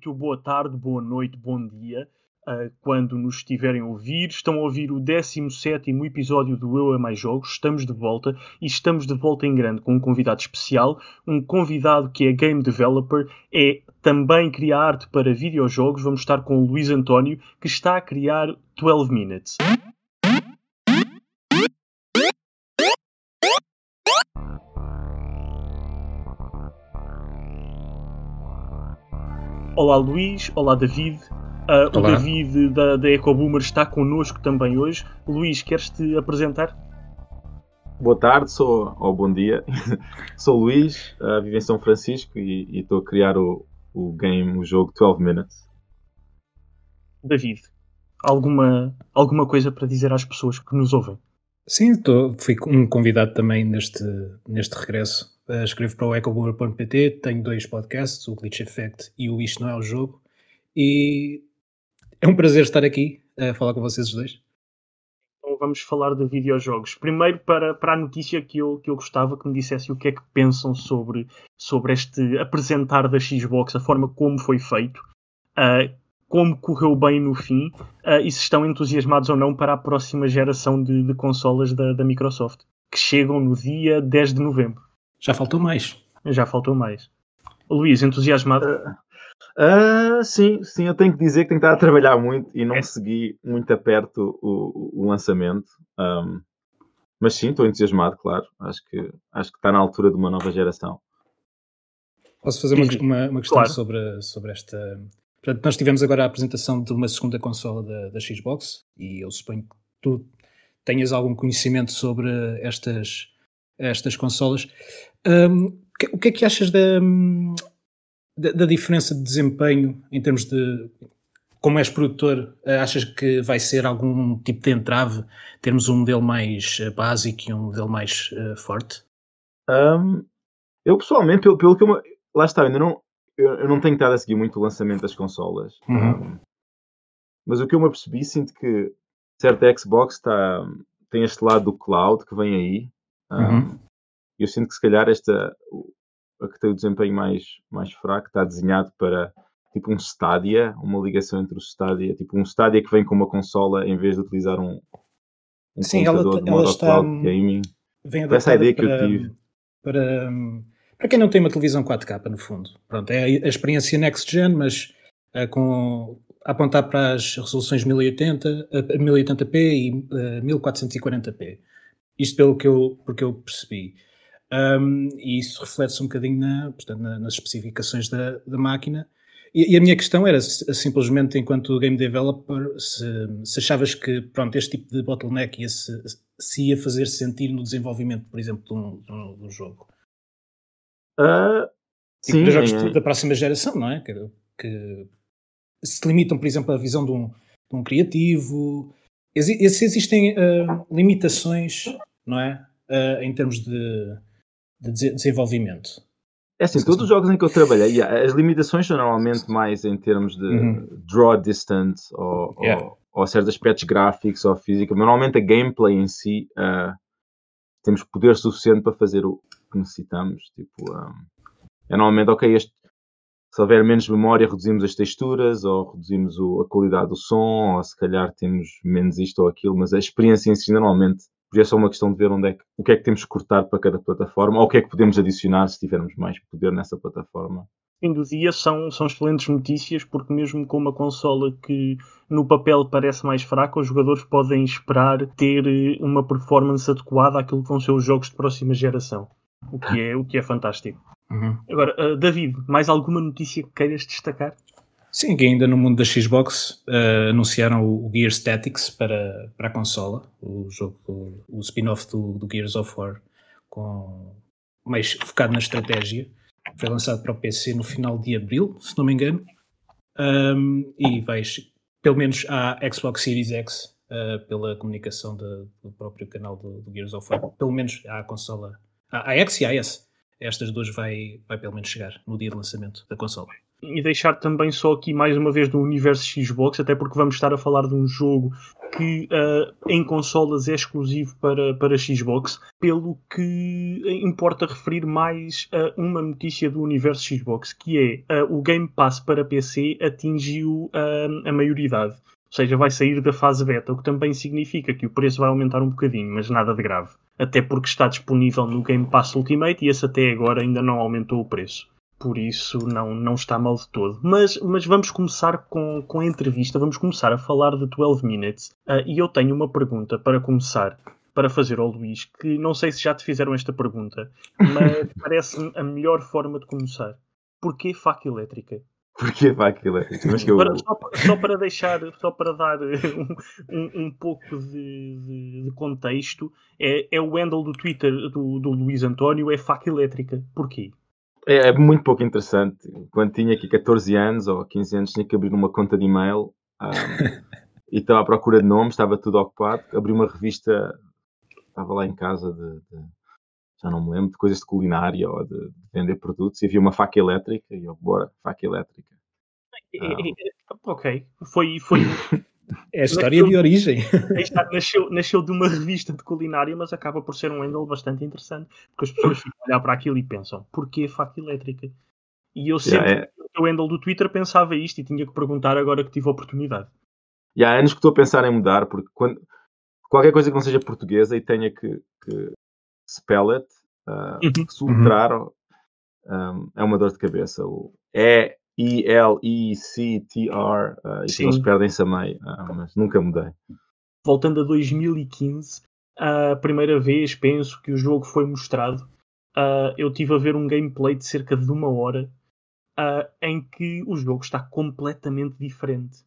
muito boa tarde, boa noite, bom dia. Uh, quando nos estiverem a ouvir, estão a ouvir o 17 episódio do Eu a Mais Jogos. Estamos de volta e estamos de volta em grande com um convidado especial. Um convidado que é game developer, é também cria arte para videojogos. Vamos estar com o Luís António, que está a criar 12 Minutes. Olá Luís, olá David. Uh, o David da, da EcoBoomer está connosco também hoje. Luís, queres-te apresentar? Boa tarde, sou, ou bom dia. sou Luís, uh, vivo em São Francisco e estou a criar o, o game, o jogo 12 Minutes. David, alguma, alguma coisa para dizer às pessoas que nos ouvem? Sim, tô, fui um convidado também neste, neste regresso escrevo para o ecoboomer.pt, tenho dois podcasts, o Glitch Effect e o Isto Não É o Jogo. E é um prazer estar aqui a falar com vocês os dois. Então vamos falar de videojogos. Primeiro para, para a notícia que eu, que eu gostava que me dissesse o que é que pensam sobre, sobre este apresentar da Xbox, a forma como foi feito, uh, como correu bem no fim uh, e se estão entusiasmados ou não para a próxima geração de, de consolas da, da Microsoft, que chegam no dia 10 de novembro. Já faltou mais. Já faltou mais. Luís, entusiasmado? Uh, uh, sim, sim, eu tenho que dizer que tenho estado a trabalhar muito e não é. segui muito a perto o, o lançamento. Um, mas sim, estou entusiasmado, claro. Acho que, acho que está na altura de uma nova geração. Posso fazer uma, uma, uma questão claro. sobre, sobre esta. Portanto, nós tivemos agora a apresentação de uma segunda consola da, da Xbox e eu suponho que tu tenhas algum conhecimento sobre estas, estas consolas. Um, o que é que achas da, da, da, diferença de desempenho em termos de. Como és produtor, achas que vai ser algum tipo de entrave termos um modelo mais eh, básico e um modelo mais uh, forte? Um, eu pessoalmente, pelo, pelo que eu. Lá está, ainda não, eu, eu, não tenho estado a seguir muito o lançamento das consolas. Uhum. Um, mas o que eu me apercebi, sinto que certa Xbox está, tem este lado do cloud que vem aí. Um, uhum eu sinto que se calhar esta a que tem o desempenho mais, mais fraco está desenhado para tipo um Stadia, uma ligação entre o Stadia, tipo um Stadia que vem com uma consola em vez de utilizar um, um Sim, computador ela, de modo está, cloud gaming. Vem Essa é a ideia que eu tive. Para, para quem não tem uma televisão 4K, no fundo. Pronto, é a experiência next gen, mas uh, com a apontar para as resoluções 1080, uh, 1080p e uh, 1440p. Isto pelo que eu, porque eu percebi. Um, e isso reflete-se um bocadinho na, portanto, na, nas especificações da, da máquina. E, e, a minha questão era simplesmente, enquanto game developer, se, se achavas que pronto, este tipo de bottleneck ia se, se ia fazer sentir no desenvolvimento, por exemplo, de um, de um, de um jogo. Uh, tipo, sim, jogos é. da próxima geração, não é? Que, que, se limitam, por exemplo, à visão de um, de um criativo. Se existem uh, limitações, não é? Uh, em termos de de desenvolvimento. É assim, todos os jogos em que eu trabalhei, yeah, as limitações são normalmente mais em termos de uhum. draw distance ou, yeah. ou, ou, certos aspectos gráficos ou física. Normalmente a gameplay em si uh, temos poder suficiente para fazer o que necessitamos. Tipo, um, é normalmente, ok, este, se houver menos memória, reduzimos as texturas ou reduzimos o, a qualidade do som, ou se calhar temos menos isto ou aquilo, mas a experiência em si normalmente porque é só uma questão de ver onde é que, o que é que temos que cortar para cada plataforma ou o que é que podemos adicionar se tivermos mais poder nessa plataforma. Fim do dia são, são excelentes notícias porque mesmo com uma consola que no papel parece mais fraca, os jogadores podem esperar ter eh, uma performance adequada àquilo que vão ser os jogos de próxima geração. O que é, o que é fantástico. Uhum. Agora, uh, David, mais alguma notícia que queiras destacar? Sim, que ainda no mundo da Xbox uh, anunciaram o Gears Tactics para, para a consola, o jogo, o, o spin-off do, do, Gears of War, com, mais focado na estratégia. Foi lançado para o PC no final de abril, se não me engano, um, e vais, pelo menos, à Xbox Series X, uh, pela comunicação de, do próprio canal do, do, Gears of War, pelo menos à consola, à, à X e à S. Estas duas vai, vai pelo menos chegar no dia de lançamento da consola. E deixar também só aqui mais uma vez do universo Xbox, até porque vamos estar a falar de um jogo que uh, em consolas é exclusivo para, para Xbox, pelo que importa referir mais a uma notícia do universo Xbox, que é uh, o Game Pass para PC atingiu uh, a maioridade. Ou seja, vai sair da fase beta, o que também significa que o preço vai aumentar um bocadinho, mas nada de grave. Até porque está disponível no Game Pass Ultimate e esse até agora ainda não aumentou o preço por isso não, não está mal de todo. Mas, mas vamos começar com, com a entrevista, vamos começar a falar de 12 Minutes. Uh, e eu tenho uma pergunta para começar, para fazer ao Luís, que não sei se já te fizeram esta pergunta, mas parece-me a melhor forma de começar. Porquê faca elétrica? Porquê faca elétrica? Mas que eu... para, só, só, para deixar, só para dar um, um, um pouco de, de, de, contexto, é, é o handle do Twitter do, do Luís António, é faca elétrica. Porquê? É, é, muito pouco interessante. Quando tinha aqui 14 anos ou 15 anos, tinha que abrir uma conta de e-mail um, e estava à procura de nomes, estava tudo ocupado. Abri uma revista, estava lá em casa de, de já não me lembro, de coisas de culinária ou de, de, vender produtos e havia uma faca elétrica e eu, bora, faca elétrica. Um, ok, foi, foi, É a história nasceu, de origem. Nasceu, nasceu de uma revista de culinária, mas acaba por ser um handle bastante interessante, porque as pessoas ficam a olhar para aquilo e pensam, porquê faca elétrica? E eu sempre, yeah, é... no handle do Twitter, pensava isto e tinha que perguntar agora que tive a oportunidade. E há anos que estou a pensar em mudar, porque quando, qualquer coisa que não seja portuguesa e tenha que, que spell it, uh, uhum. soltar, uhum. um, é uma dor de cabeça. O, é E-L-E-C-T-R, uh, e eles perdem-se a meio, uh, mas nunca mudei. Voltando a 2015, a primeira vez, penso, que o jogo foi mostrado, uh, eu tive a ver um gameplay de cerca de uma hora uh, em que o jogo está completamente diferente.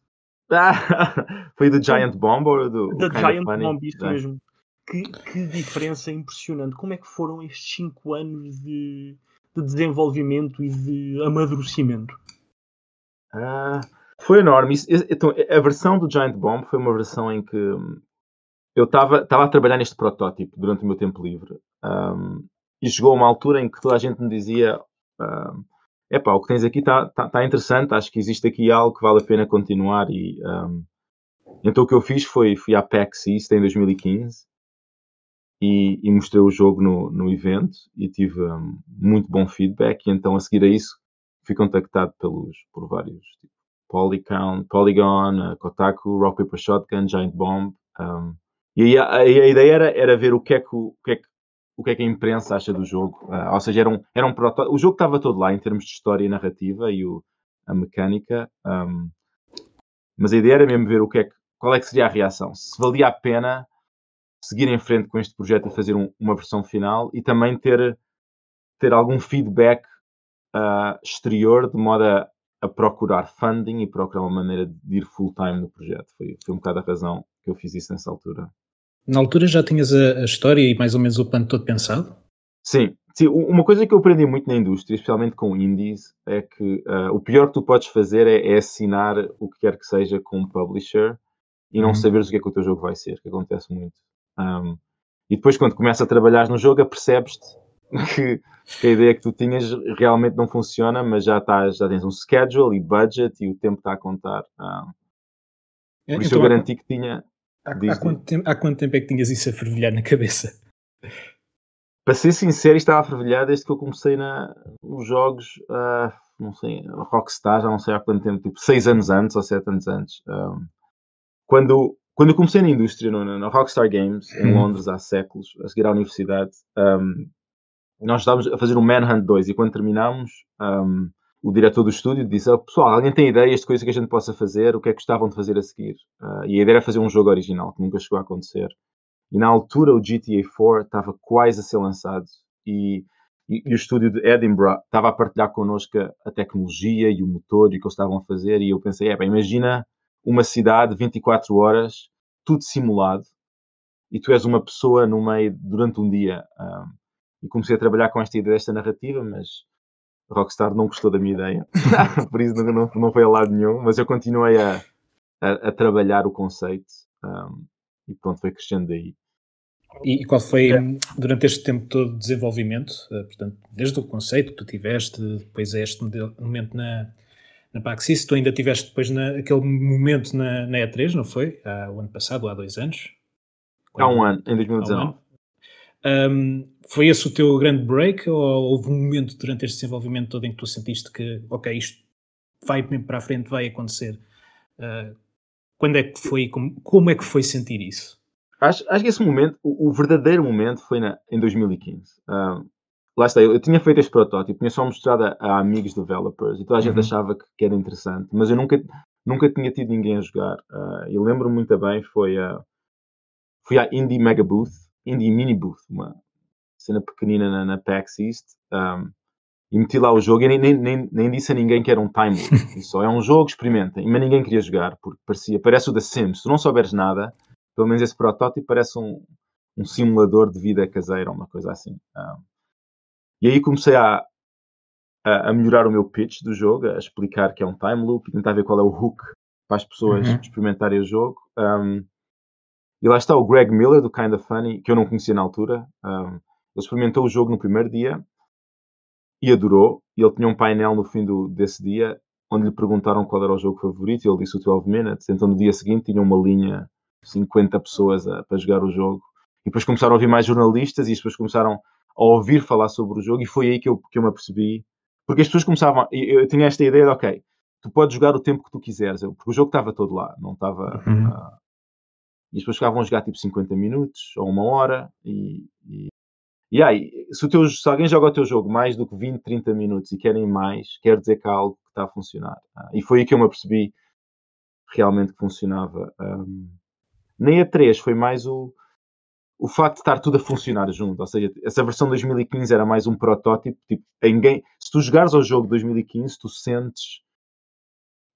foi do Giant Bomb ou do. Da Giant Bomb, isso mesmo. Que, que diferença impressionante. Como é que foram estes 5 anos de, de desenvolvimento e de amadurecimento? Ah, foi enorme. Isso, então, a versão do Giant Bomb foi uma versão em que hum, eu estava a trabalhar neste protótipo durante o meu tempo livre. Um, e chegou uma altura em que toda a gente me dizia: um, Epá, o que tens aqui está tá, tá interessante, acho que existe aqui algo que vale a pena continuar. E, um, então o que eu fiz foi fui à PAX East em 2015 e, e mostrei o jogo no, no evento e tive um, muito bom feedback. E então a seguir a isso fui contactado pelos, por vários, tipo, Polygon, uh, Kotaku, Rock Paper Shotgun, Giant Bomb. Um, e a, a, ideia era, era ver o que, é que, o, que é que, o que é que a imprensa acha do jogo. Uh, ou seja, era um, era um o jogo estava todo lá em termos de história e narrativa e o, a mecânica. Um, mas a ideia era mesmo ver o que é que, qual é que seria a reação. Se valia a pena seguir em frente com este projeto e fazer um, uma versão final e também ter, ter algum feedback uh, exterior de modo a, a, procurar funding e procurar uma maneira de ir full time no projeto. Foi, foi um bocado a razão que eu fiz isso nessa altura. Na altura já tinhas a, a história e mais ou menos o plano todo pensado? Sim, Sim, uma coisa que eu aprendi muito na indústria, especialmente com indies, é que uh, o pior que tu podes fazer é, é, assinar o que quer que seja com um publisher e não uhum. saberes o que é que o teu jogo vai ser, que acontece muito. Um, e depois, quando começas a trabalhar no jogo, apercebes-te que, que, a ideia que tu tinhas realmente não funciona, mas já, estás, já tens um schedule e budget e o tempo está a contar. Ah. Por isso então, eu garanti que tinha. Há, há, quanto tempo, há quanto tempo é que tinhas isso a fervilhar na cabeça? Para ser sincero, estava a fervilhar desde que eu comecei na, nos jogos, uh, não sei, Rockstar, já não sei há quanto tempo, tipo 6 anos antes ou 7 anos antes. Um, ah, quando, quando eu comecei na indústria, no, na Rockstar Games, em hum. Londres, há séculos, a seguir à universidade, um, nós estávamos a fazer o Manhunt 2 e quando terminámos, um, o diretor do estúdio disse: oh, Pessoal, alguém tem ideias de coisas que a gente possa fazer? O que é que gostavam de fazer a seguir? Uh, e a ideia era fazer um jogo original, que nunca chegou a acontecer. E na altura o GTA 4 estava quase a ser lançado e, e, e, o estúdio de Edinburgh estava a partilhar connosco a, tecnologia e o motor e o que eles estavam a fazer. E eu pensei: é, bem, imagina uma cidade 24 horas, tudo simulado, e tu és uma pessoa no meio durante um dia. Um, e comecei a trabalhar com esta ideia, esta narrativa, mas Rockstar não gostou da minha ideia, por isso não, não foi a lado nenhum, mas eu continuei a, a, a trabalhar o conceito um, e pronto, foi crescendo daí. E, qual foi, é. durante este tempo todo de desenvolvimento, uh, portanto, desde o conceito que tu tiveste, depois a este momento na, na Paxis. Tu ainda tiveste depois naquele momento na, na E3, não foi? Há o ano passado, há dois anos? Há um ano, em 2019. Um, foi esse o teu grande break ou houve um momento durante este desenvolvimento todo em que tu sentiste que, ok, isto vai mesmo para a frente, vai acontecer? Uh, quando é que foi, como, como, é que foi sentir isso? Acho, acho que esse momento, o, o verdadeiro momento foi na, em 2015. Um, lá está, eu, eu, tinha feito este protótipo, tinha só mostrado a, a amigos developers e toda a gente uhum. achava que, que, era interessante, mas eu nunca, nunca tinha tido ninguém a jogar. Uh, e lembro muito bem, foi a, fui à Indie Mega Booth, Indie Mini Booth, uma cena pequenina na, na PAX East, um, e meti lá o jogo e nem, nem, nem, nem disse a ninguém que era um time loop. só é um jogo, experimentem. Mas ninguém queria jogar, porque parecia, parece o da Sims. Se tu não souberes nada, pelo menos esse protótipo parece um, um simulador de vida caseira, uma coisa assim. Um, e aí comecei a, a, a, melhorar o meu pitch do jogo, a explicar que é um time loop, tentar ver qual é o hook para as pessoas uhum. experimentarem o jogo. Um, e lá está o Greg Miller, do Kinda Funny, que eu não conhecia na altura. Um, ele experimentou o jogo no primeiro dia e adorou. E ele tinha um painel no fim do, desse dia onde lhe perguntaram qual era o jogo favorito e ele disse o 12 Minutes. Então no dia seguinte tinha uma linha 50 pessoas a, para jogar o jogo. E depois começaram a ouvir mais jornalistas e depois começaram a ouvir falar sobre o jogo e foi aí que eu, que eu me apercebi. Porque as pessoas começavam. Eu, eu tinha esta ideia de, ok, tu podes jogar o tempo que tu quiseres, porque o jogo estava todo lá, não estava. Uhum. Uh, e as pessoas ficavam a jogar tipo 50 minutos ou uma hora e, e e aí, se, teu, se, alguém joga o teu jogo mais do que 20, 30 minutos e querem mais, quer dizer que há algo que está a funcionar. Ah, e foi aí que eu me apercebi realmente que funcionava. Um, na E3 foi mais o, o facto de estar tudo a funcionar junto. Ou seja, essa versão 2015 era mais um protótipo. Tipo, game, se tu jogares ao jogo 2015, tu sentes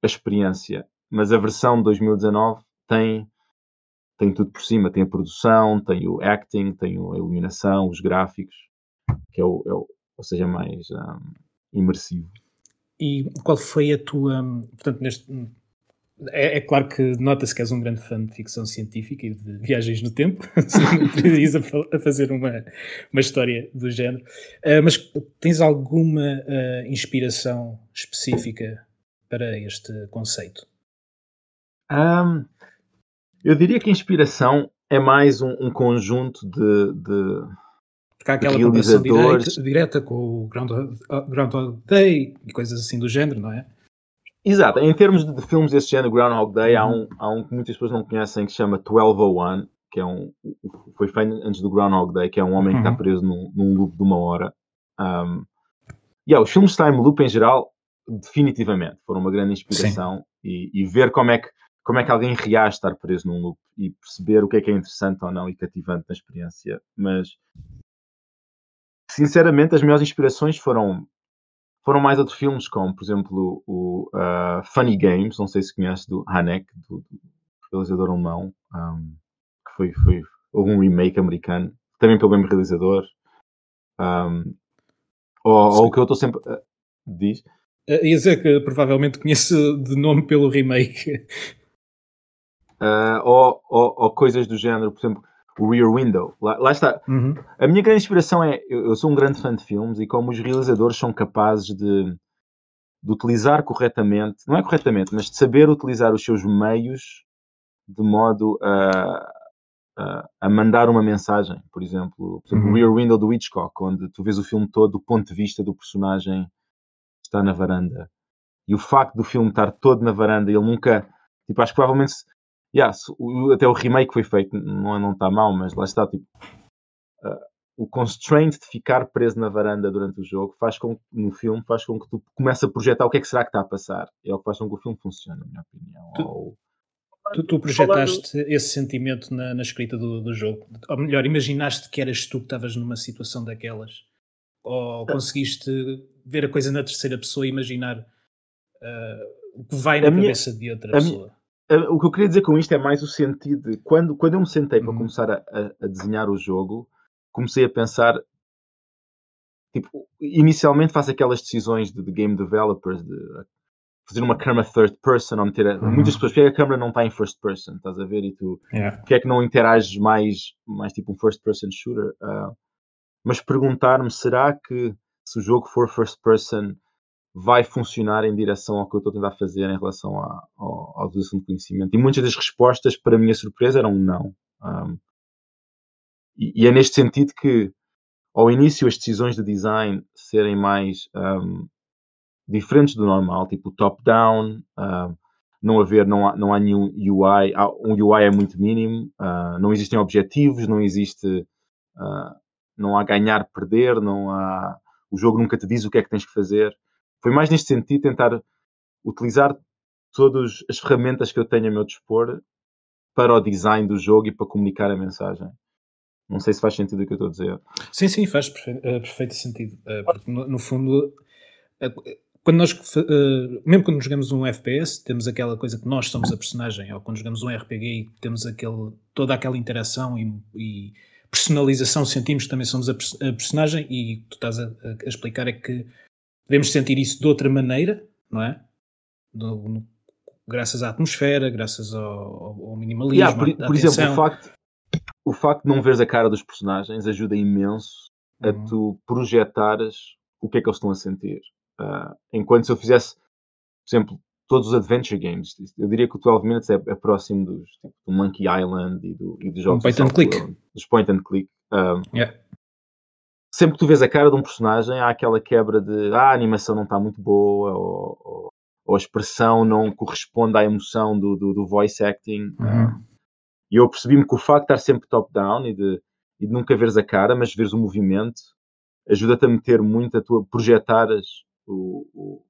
a experiência. Mas a versão de 2019 tem tem tudo por cima, tem a produção, tem o acting, tem a iluminação, os gráficos, que é o, é o ou seja, mais um, imersivo. E qual foi a tua, portanto, neste é, é, claro que nota-se que és um grande fã de ficção científica e de viagens no tempo, se a, a fazer uma, uma história do género. Uh, mas tens alguma uh, inspiração específica para este conceito? Um, eu diria que a inspiração é mais um, um conjunto de, de porque há aquela comparação direta, direta, com o Groundhog, Groundhog Day e coisas assim do género, não é? Exato. Em termos de, de filmes desse género, Groundhog Day, uhum. há, um, há um que muitas pessoas não conhecem que se chama 1201, que é um, foi feito antes do Groundhog Day, que é um homem uhum. que está uhum. preso num, num, loop de uma hora. Um, e yeah, os filmes de time loop em geral, definitivamente, foram uma grande inspiração e, e, ver como é que como é que alguém reage estar preso num loop e perceber o que é que é interessante ou não e cativante na experiência. Mas, sinceramente, as minhas inspirações foram foram mais outros filmes, como, por exemplo, o uh, Funny Games, não sei se conhece, do Hanek, do, do realizador alemão, um, que foi, foi houve um remake americano, também pelo mesmo realizador. Um, ou, o que eu estou sempre... Uh, diz? Uh, ia dizer que provavelmente conheço de nome pelo remake uh, ou, ou, ou, coisas do género, por exemplo, o Rear Window. Lá, lá está. Uhum. A minha grande inspiração é, eu, eu, sou um grande fã de filmes e como os realizadores são capazes de, de utilizar corretamente, não é corretamente, mas de saber utilizar os seus meios de modo a, a, a mandar uma mensagem. Por exemplo, por exemplo uhum. o Rear Window do Hitchcock, onde tu vês o filme todo do ponto de vista do personagem que está na varanda. E o facto do filme estar todo na varanda, ele nunca. Tipo, acho que provavelmente yeah, o, até o remake foi feito, não, não está mal, mas lá está, tipo, uh, o constraint de ficar preso na varanda durante o jogo faz com que, no filme, faz com que tu comece a projetar o que é que será que está a passar. É o que faz com que o filme funcione, na minha opinião. Tu, Ou... tu, tu projetaste Falando... esse sentimento na, na escrita do, do, jogo. Ou melhor, imaginaste que eras tu que estavas numa situação daquelas? Ou conseguiste ver a coisa na terceira pessoa e imaginar uh, o que vai na a cabeça minha, de outra pessoa? Minha o que eu queria dizer com isto é mais o sentido de quando, quando eu me sentei para uhum. começar a, a, desenhar o jogo, comecei a pensar. Tipo, inicialmente faço aquelas decisões de, de game developers de fazer uma câmera third person ou meter. Uhum. Muitas pessoas, porque a câmera não está em first person, estás a ver? E tu, yeah. porque é que não interages mais, mais tipo um first person shooter? Uh, mas perguntar-me, será que se o jogo for first person vai funcionar em direção ao que eu estou a tentar fazer em relação à, à utilização de conhecimento. E muitas das respostas, para a minha surpresa, eram não. Um, e, e, é neste sentido que, ao início, as decisões de design serem mais um, diferentes do normal, tipo top-down, uh, não haver, não há, não há nenhum UI, um UI é muito mínimo, uh, não existem objetivos, não existe, uh, não há ganhar, perder, não há, o jogo nunca te diz o que é que tens que fazer. Foi mais neste sentido tentar utilizar todas as ferramentas que eu tenho a meu dispor para o design do jogo e para comunicar a mensagem. Não sei se faz sentido o que eu estou a dizer. Sim, sim, faz perfeito, uh, perfeito sentido. porque no, no fundo, quando nós, mesmo quando jogamos um FPS, temos aquela coisa que nós somos a personagem, ou quando jogamos um RPG e temos aquele, toda aquela interação e, e personalização, sentimos que também somos a, a personagem, e tu estás a, a, explicar é que podemos sentir isso de outra maneira, não é? No, no, graças à atmosfera, graças ao, ao minimalismo. Yeah, por, por exemplo, o facto, o facto de não veres a cara dos personagens ajuda imenso a uhum. tu projetares o que é que eles estão a sentir. Uh, enquanto se eu fizesse, por exemplo, todos os adventure games, eu diria que o 12 Minutes é, é próximo dos, tipo, do Monkey Island e, do, e dos jogos um point and click. dos point and click. Um, yeah. Sempre que tu vês a cara de um personagem, há aquela quebra de ah, a animação não está muito boa, ou, ou, ou, a expressão não corresponde à emoção do, do, do voice acting. Uhum. E eu percebi-me que o facto de estar sempre top-down e de, e de nunca veres a cara, mas veres o movimento, ajuda-te a meter muito a tua projetares o, o,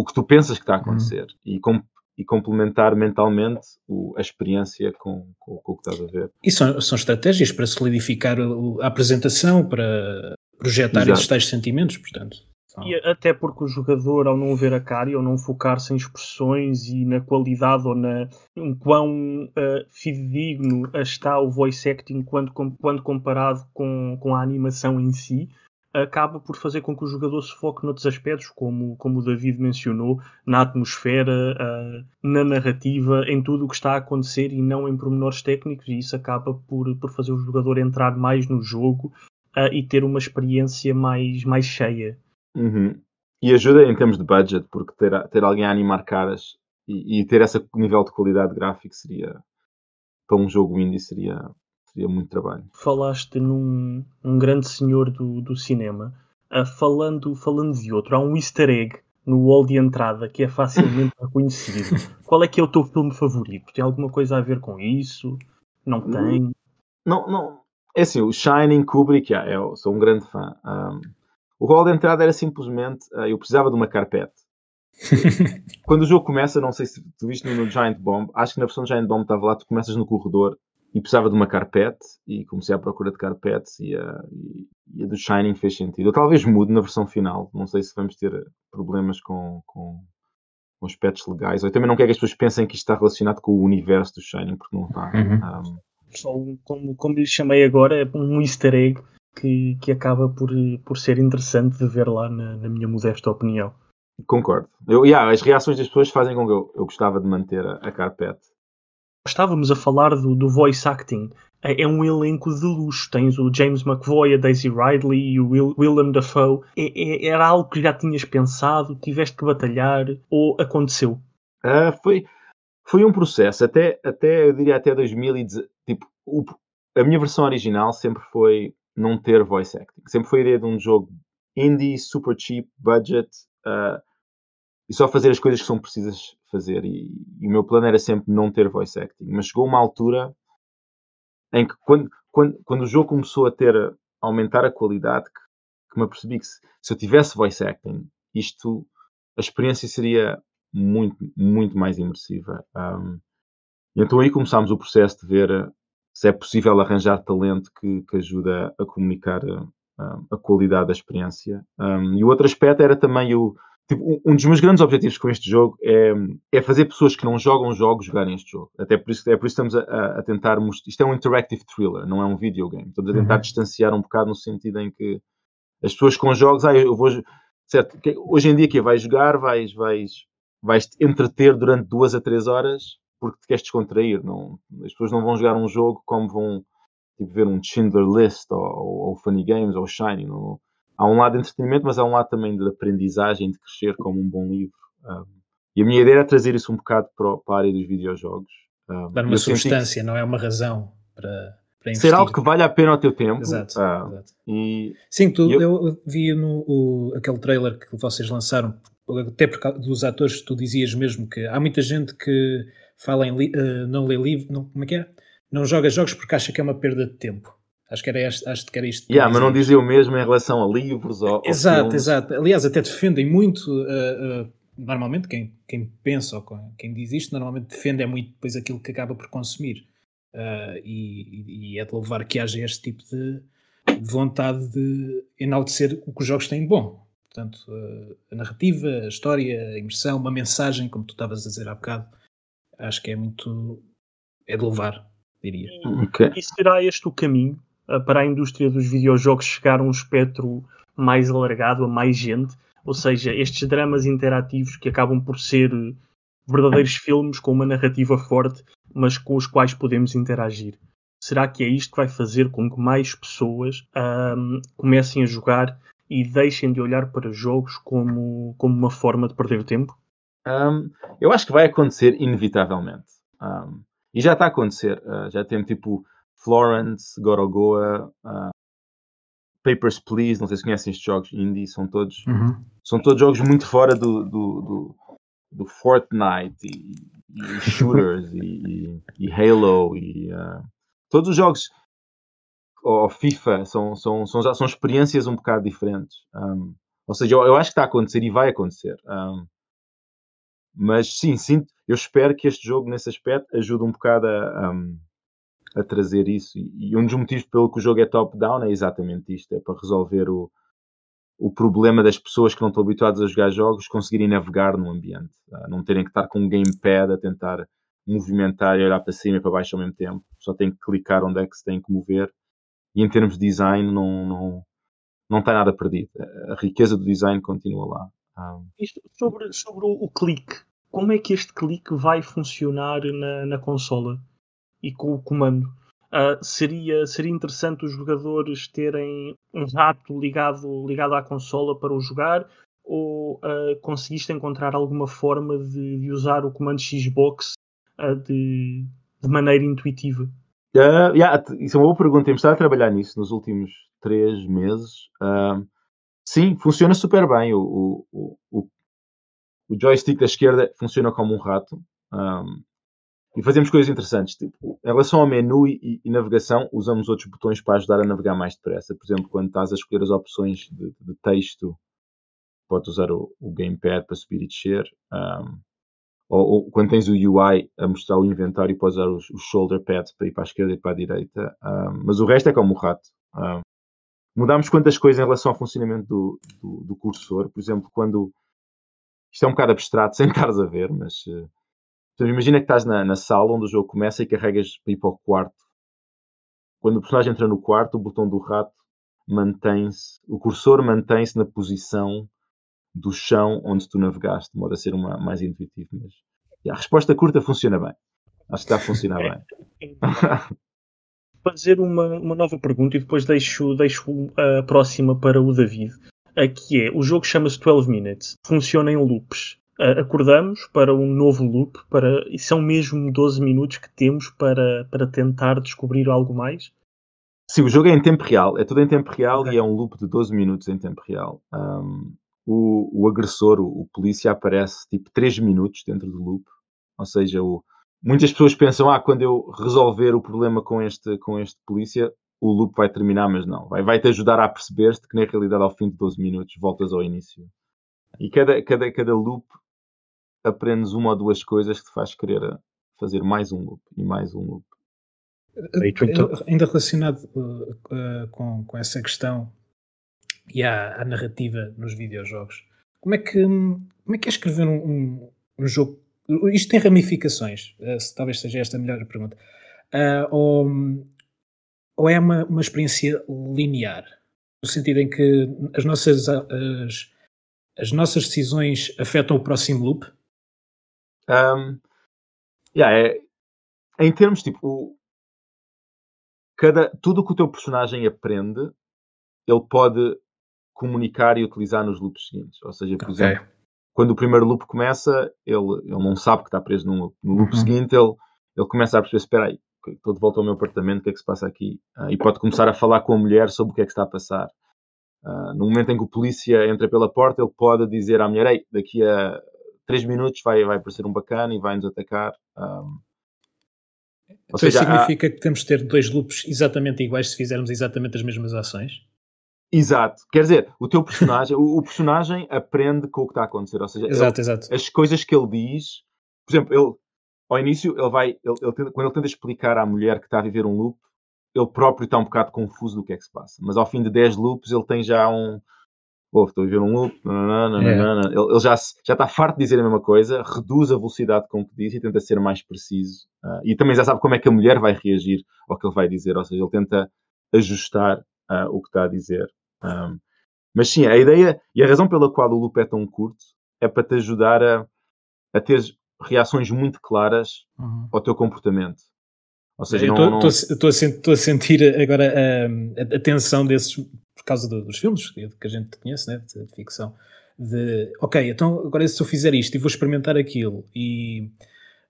o que tu pensas que está a uhum. acontecer uhum. e, com, e complementar mentalmente o, a experiência com, com, com, o que estás a ver. E são, são estratégias para solidificar a apresentação, para projetar Exato. esses tais sentimentos, portanto. E até porque o jogador, ao não ver a cara e ao não focar-se em expressões e na qualidade ou na em quão uh, fidedigno está o voice acting quando, quando comparado com, com a animação em si, acaba por fazer com que o jogador se foque noutros aspectos, como, como o David mencionou, na atmosfera, uh, na narrativa, em tudo o que está a acontecer e não em pormenores técnicos, e isso acaba por, por fazer o jogador entrar mais no jogo uh, e ter uma experiência mais, mais cheia. Uhum. E ajuda em termos de budget, porque ter, ter alguém a animar caras e, e ter esse nível de qualidade gráfica seria, para um jogo indie, seria, Seria muito trabalho. Falaste num, num grande senhor do, do cinema. Uh, falando, falando de outro, há um easter egg no hall de entrada que é facilmente reconhecido. Qual é que é o teu filme favorito? Tem alguma coisa a ver com isso? Não tem? Não, não. É assim, o Shining, Kubrick, yeah, eu sou um grande fã. Um, o hall de entrada era simplesmente, uh, eu precisava de uma carpete. Quando o jogo começa, não sei se tu viste no Giant Bomb, acho que na versão Giant Bomb estava lá, tu começas no corredor e precisava de uma carpete e comecei à procura de carpetes e a, e a do Shining fez sentido. Eu talvez mude na versão final, não sei se vamos ter problemas com, com, com aspectos legais. Eu também não quero que as pessoas pensem que isto está relacionado com o universo do Shining, porque não está. Uhum. Um, Só como, como lhe chamei agora, é um easter egg que, que acaba por, por ser interessante de ver lá, na, na minha modesta opinião. Concordo. Eu, yeah, as reações das pessoas fazem com que eu, eu gostava de manter a, a carpete estávamos a falar do, do voice acting. É, é um elenco de luxo. Tens o James McVoy, a Daisy Ridley e o Will, Willem Dafoe. É, é, era algo que já tinhas pensado, tiveste que batalhar ou aconteceu? Uh, foi, foi um processo. Até, até eu diria até 2010. Tipo, o, a minha versão original sempre foi não ter voice acting. Sempre foi a ideia de um jogo indie, super cheap, budget. Uh, e só fazer as coisas que são precisas fazer. E, e, o meu plano era sempre não ter voice acting. Mas chegou uma altura em que, quando, quando, quando o jogo começou a ter, a aumentar a qualidade, que, que me apercebi que se, se, eu tivesse voice acting, isto, a experiência seria muito, muito mais imersiva. Um, então aí começámos o processo de ver se é possível arranjar talento que, que ajuda a comunicar a, a qualidade da experiência. Um, e o outro aspecto era também o Tipo, um dos meus grandes objetivos com este jogo é, é fazer pessoas que não jogam jogos jogarem este jogo. Até por isso, é por isso que estamos a, a tentar. Isto é um interactive thriller, não é um videogame. Estamos a tentar uhum. distanciar um bocado no sentido em que as pessoas com jogos, ah, eu vou. Certo, hoje em dia que vais jogar, vais, vais, vais te entreter durante duas a três horas porque te queres descontrair. Não, as pessoas não vão jogar um jogo como vão tipo, ver um Schindler List ou, ou, ou Funny Games ou Shiny. Não, há um lado de entretenimento, mas há um lado também de aprendizagem, de crescer como um bom livro. Um, e a minha ideia era trazer isso um bocado para, para a área dos videojogos. Um, Dar uma substância, que... não é uma razão para, para Ser algo que vale a pena o teu tempo. Exato. Uh, exato. E, Sim, tu, eu... eu vi no o, aquele trailer que vocês lançaram, até por causa dos atores, tu dizias mesmo que há muita gente que fala em uh, não lê livro, não, como é que é? Não joga jogos porque acha que é uma perda de tempo. Acho que era, este, acho que era isto. Yeah, mas não dizia o mesmo em relação a livros ou. Exato, ou exato. Aliás, até defendem muito. Uh, uh, normalmente, quem, quem pensa ou quem diz isto, normalmente defende é muito depois aquilo que acaba por consumir. Uh, e, e, é de louvar que haja este tipo de, de, vontade de enaltecer o que os jogos têm de bom. Portanto, a narrativa, a história, a imersão, uma mensagem, como tu estavas a dizer há bocado, acho que é muito. é de louvar, diria. Okay. E será este o caminho para a indústria dos videojogos chegar a um espectro mais alargado, a mais gente. Ou seja, estes dramas interativos que acabam por ser verdadeiros filmes com uma narrativa forte, mas com os quais podemos interagir. Será que é isto que vai fazer com que mais pessoas um, comecem a jogar e deixem de olhar para jogos como, como uma forma de perder tempo? Um, eu acho que vai acontecer inevitavelmente. Um, e já está a acontecer. Uh, já tem tipo Florence, Gorogoa, uh, Papers, Please, não sei se conhecem estes jogos indie, são todos, uhum. são todos jogos muito fora do, do, do, do Fortnite e, e shooters e, e, Halo e uh, todos os jogos ou FIFA são, são, são, já são experiências um bocado diferentes. Um, ou seja, eu, eu, acho que está a acontecer e vai acontecer. Um, mas sim, sim, eu espero que este jogo, nesse aspecto, ajude um bocado a, um, a trazer isso. E, um dos motivos pelo que o jogo é top-down é exatamente isto: é para resolver o, o problema das pessoas que não estão habituadas a jogar jogos conseguirem navegar no ambiente, tá? não terem que estar com um gamepad a tentar movimentar e olhar para cima e para baixo ao mesmo tempo. Só tem que clicar onde é que se tem que mover. E em termos de design, não, não, não está nada perdido. A riqueza do design continua lá. Um... Isto, sobre, sobre o, o clique, como é que este clique vai funcionar na, na consola? E com o comando. Uh, seria, seria interessante os jogadores terem um rato ligado, ligado à consola para o jogar ou uh, conseguiste encontrar alguma forma de, de usar o comando Xbox uh, de, de maneira intuitiva? Yeah, isso é uma boa pergunta. Temos estado a trabalhar nisso nos últimos três meses. Sim, funciona super bem. O, o, o, o, joystick da esquerda funciona como um rato. Um, e fazemos coisas interessantes. Tipo, em relação ao menu e, e, navegação, usamos outros botões para ajudar a navegar mais depressa. Por exemplo, quando estás a escolher as opções de, de texto, podes usar o, o, gamepad para subir e descer. Um, ou, ou, quando tens o UI a mostrar o inventário, podes usar os shoulder pads para ir para a esquerda e para a direita. Um, mas o resto é como o rato. Um, mudámos quantas coisas em relação ao funcionamento do, do, do, cursor. Por exemplo, quando. Isto é um bocado abstrato, sem estares a ver, mas. Uh, então, imagina que estás na, na, sala onde o jogo começa e carregas para ir para o quarto. Quando o personagem entra no quarto, o botão do rato mantém-se, o cursor mantém-se na posição do chão onde tu navegaste, de modo a ser uma, mais intuitivo. Mas a resposta curta funciona bem. Acho que está a funcionar bem. Fazer uma, uma nova pergunta e depois deixo, deixo a próxima para o David. Aqui é, o jogo chama-se 12 Minutes. Funciona em loops acordamos para um novo loop para, e são mesmo 12 minutos que temos para, para tentar descobrir algo mais? Sim, o jogo é em tempo real, é tudo em tempo real okay. e é um loop de 12 minutos em tempo real. Um, o, o agressor, o, o, polícia, aparece tipo 3 minutos dentro do loop, ou seja, o, muitas pessoas pensam, ah, quando eu resolver o problema com este, com este polícia, o loop vai terminar, mas não, vai, vai te ajudar a perceber-te que na realidade ao fim de 12 minutos voltas ao início. E cada, cada, cada loop aprendes uma ou duas coisas que te faz querer fazer mais um loop e mais um loop. Então. Ainda relacionado uh, uh, com, com essa questão e à, narrativa nos videojogos, como é que, como é, que é escrever um, um, um jogo? Isto tem ramificações, uh, se, talvez seja esta a melhor pergunta. Uh, ou, ou é uma, uma experiência linear, no sentido em que as nossas, as, as nossas decisões afetam o próximo loop? Um, yeah, é, em termos tipo, cada, tudo o que o teu personagem aprende, ele pode comunicar e utilizar nos loops seguintes. Ou seja, por okay. exemplo, quando o primeiro loop começa, ele, ele não sabe que está preso num loop. No loop uhum. seguinte, ele, ele começa a perceber: espera aí, estou de volta ao meu apartamento, o que é que se passa aqui? Uh, e pode começar a falar com a mulher sobre o que é que está a passar. Uh, no momento em que o polícia entra pela porta, ele pode dizer à mulher: Ei, daqui a 3 minutos vai, vai aparecer um bacana e vai nos atacar. Um, então seja, isso significa há... que temos de ter dois loops exatamente iguais se fizermos exatamente as mesmas ações? Exato. Quer dizer, o teu personagem, o, o, personagem aprende com o que está a acontecer. Ou seja, exato, ele, exato. as coisas que ele diz, por exemplo, ele, ao início, ele vai, ele, ele tenta, quando ele tenta explicar à mulher que está a viver um loop, ele próprio está um bocado confuso do que é que se passa. Mas ao fim de 10 loops, ele tem já um. Oh, estou a viver um loop. Nanana, é. ele, ele, já, está farto de dizer a mesma coisa, reduz a velocidade com que diz e tenta ser mais preciso. Uh, e também já sabe como é que a mulher vai reagir ao que ele vai dizer. Ou seja, ele tenta ajustar uh, o que está a dizer. Um, mas sim, a ideia e a razão pela qual o loop é tão curto é para te ajudar a, a ter reações muito claras uhum. ao teu comportamento. Ou seja, estou não... a, a, sentir agora a, a, tensão desses, por causa do, dos filmes que, a gente conhece, né, de, de, ficção, de ok, então agora se eu fizer isto e vou experimentar aquilo e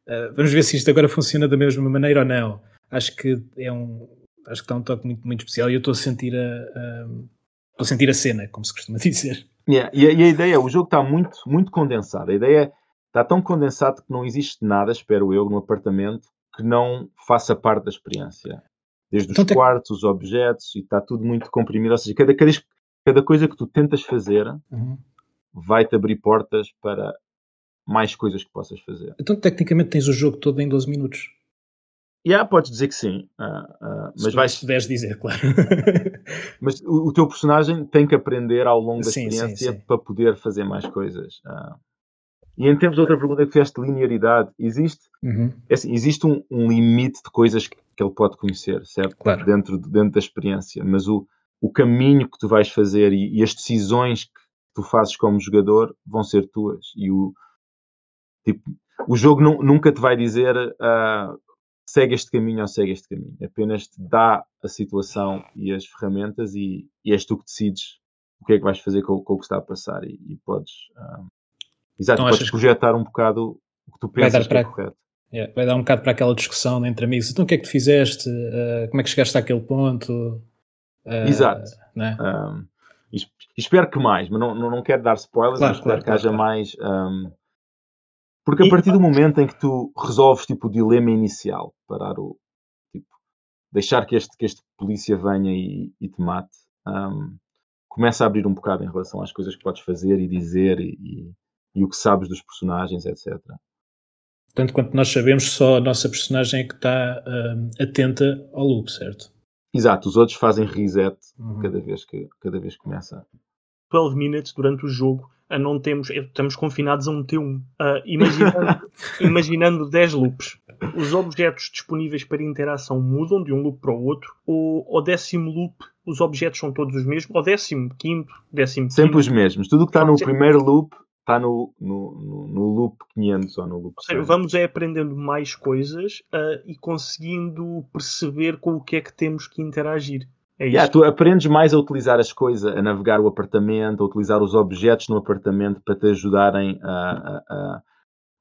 uh, vamos ver se isto agora funciona da mesma maneira ou não. Acho que é um acho que está um toque muito, muito especial e eu estou a sentir a, Estou a sentir a cena, como se costuma dizer. Yeah. E, a, e, a, ideia, o jogo está muito, muito condensado. A ideia está tão condensado que não existe nada, espero eu, no apartamento que não faça parte da experiência. Desde então, os quartos, os objetos, e está tudo muito comprimido. Ou seja, cada, cada, cada coisa que tu tentas fazer uhum. vai-te abrir portas para mais coisas que possas fazer. Então, tecnicamente, tens o jogo todo em 12 minutos. Yeah, podes dizer que sim. Uh, uh, mas vais... Se puderes dizer, claro. mas o, o, teu personagem tem que aprender ao longo da sim, experiência sim, sim. para poder fazer mais coisas. Uh, e em termos de outra pergunta que fizeste, linearidade, existe, uhum. é assim, existe um, um, limite de coisas que, que ele pode conhecer, certo? Claro. Dentro, dentro da experiência. Mas o, o caminho que tu vais fazer e, e as decisões que tu fazes como jogador vão ser tuas. E o, tipo, o jogo nunca te vai dizer uh, segue este caminho ou segue este caminho. Apenas te dá a situação e as ferramentas e, e és tu que decides o que é que vais fazer com, com o que está a passar e, e podes, um, exato, então, podes projetar um bocado o que tu pensas que é correto. Yeah, vai dar um bocado para aquela discussão entre amigos. Então o que é que tu fizeste? Uh, como é que chegaste àquele ponto? Uh, exato. Né? Um, espero que mais, mas não, não, não quero dar spoilers, claro, mas espero claro, que haja claro. mais um, porque a partir do momento em que tu resolves tipo, o dilema inicial, parar o. Tipo, deixar que este, que este polícia venha e, e te mate, um, começa a abrir um bocado em relação às coisas que podes fazer e dizer e, e, e o que sabes dos personagens, etc. Tanto quanto nós sabemos, só a nossa personagem é que está um, atenta ao loop, certo? Exato, os outros fazem reset uhum. cada, vez que, cada vez que começa. 12 minutes durante o jogo não temos, estamos confinados a um T1. Uh, imaginando, imaginando 10 loops, os objetos disponíveis para interação mudam de um loop para o outro, ou ao décimo loop os objetos são todos os mesmos, ao décimo quinto, décimo Sempre os mesmos. Tudo que está no primeiro loop está no, no, no, loop 500 ou no loop 100. Vamos é aprendendo mais coisas uh, e conseguindo perceber com o que é que temos que interagir. É yeah, tu aprendes mais a utilizar as coisas, a navegar o apartamento, a utilizar os objetos no apartamento para te ajudarem a, a,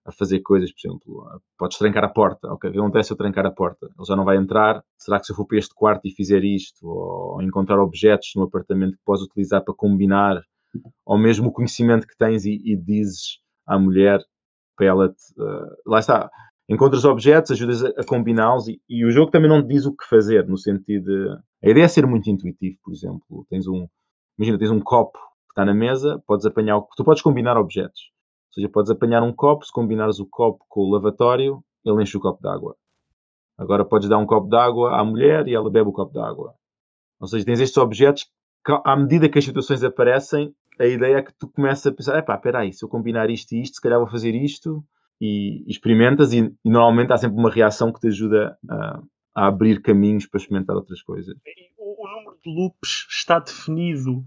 a fazer coisas. Por exemplo, podes trancar a porta. Ok, o que acontece se eu trancar a porta? Ele já não vai entrar. Será que se eu for para este quarto e fizer isto? Ou encontrar objetos no apartamento que podes utilizar para combinar? Ou mesmo o conhecimento que tens e, e dizes à mulher para ela te, uh, lá está encontras objetos, ajudas a, a combiná-los e, e, o jogo também não te diz o que fazer, no sentido de. A ideia é ser muito intuitivo, por exemplo. Tens um. Imagina, tens um copo que está na mesa, podes apanhar. Tu podes combinar objetos. Ou seja, podes apanhar um copo, se combinares o copo com o lavatório, ele enche o copo de água. Agora podes dar um copo de água à mulher e ela bebe o copo de água. Ou seja, tens estes objetos que, à medida que as situações aparecem, a ideia é que tu começas a pensar: epá, espera aí, se eu combinar isto e isto, se calhar vou fazer isto e experimentas e, e, normalmente há sempre uma reação que te ajuda a, a abrir caminhos para experimentar outras coisas. O, o número de loops está definido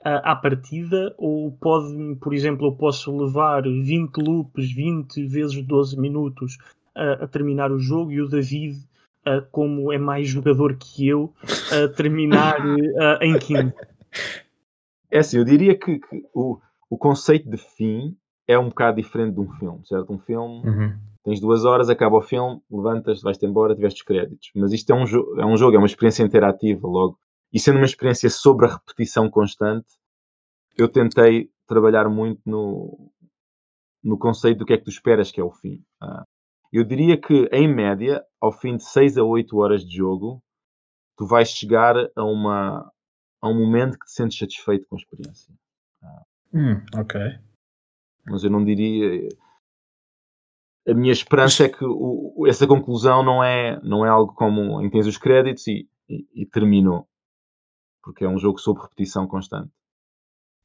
uh, à partida ou pode, por exemplo, eu posso levar 20 loops, 20 vezes 12 minutos uh, a terminar o jogo e o David, uh, como é mais jogador que eu, a terminar em 15. É assim, eu diria que, que o, o conceito de fim é um bocado diferente de um filme, certo? Um filme, uhum. tens duas horas, acaba o filme, levantas, vais-te embora, tiveste os créditos. Mas isto é um, é um jogo, é uma experiência interativa, logo. E sendo uma experiência sobre a repetição constante, eu tentei trabalhar muito no, no conceito do que é que tu esperas que é o fim. Ah, eu diria que, em média, ao fim de 6 a 8 horas de jogo, tu vais chegar a, uma, a um momento que te sentes satisfeito com a experiência. Hum, ok. Mas eu não diria. A minha esperança é que o, essa conclusão não é, não é algo como em que tens os créditos e, e, e terminou. Porque é um jogo sob repetição constante.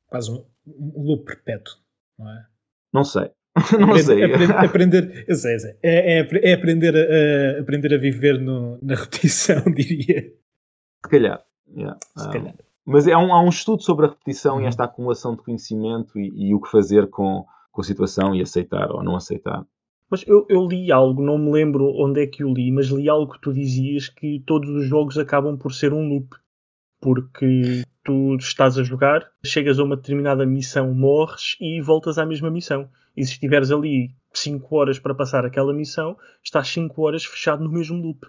Quase um, um loop perpétuo, não é? Não sei. não sei. Aprender, aprender, eu sei, eu sei. É, é, é aprender, a, aprender a viver no, na repetição, diria. Se calhar. Yeah. Se calhar. mas é um, há um estudo sobre a repetição uhum. e esta acumulação de conhecimento e, e, o que fazer com, com a situação e aceitar ou não aceitar. Mas eu, eu, li algo, não me lembro onde é que eu li, mas li algo que tu dizias que todos os jogos acabam por ser um loop. Porque tu estás a jogar, chegas a uma determinada missão, morres e voltas à mesma missão. E se estiveres ali 5 horas para passar aquela missão, estás 5 horas fechado no mesmo loop.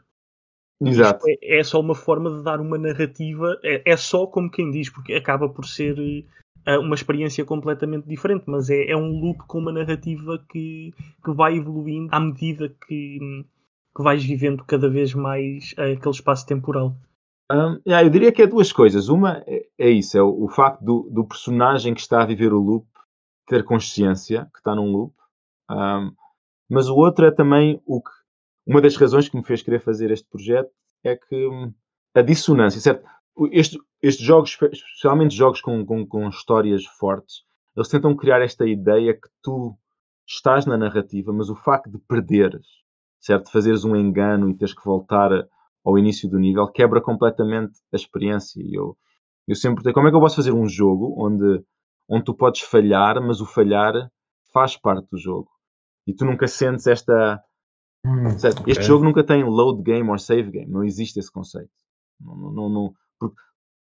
Exato. É, é, só uma forma de dar uma narrativa, é, é, só como quem diz, porque acaba por ser uh, uma experiência completamente diferente, mas é, é, um loop com uma narrativa que, que vai evoluindo à medida que, que vais vivendo cada vez mais uh, aquele espaço temporal. Um, yeah, eu diria que é duas coisas. Uma é, é isso, é o, o facto do, do, personagem que está a viver o loop ter consciência que está num loop. Um, mas o outro é também o que uma das razões que me fez querer fazer este projeto é que hum, a dissonância, certo? Este, estes jogos, especialmente jogos com, com, com, histórias fortes, eles tentam criar esta ideia que tu estás na narrativa, mas o facto de perderes, certo? De fazeres um engano e teres que voltar ao início do nível, quebra completamente a experiência. E eu, eu sempre perguntei, como é que eu posso fazer um jogo onde, onde tu podes falhar, mas o falhar faz parte do jogo? E tu nunca sentes esta Hum, okay. Este jogo nunca tem load game ou save game, não existe esse conceito. Não, não, não, porque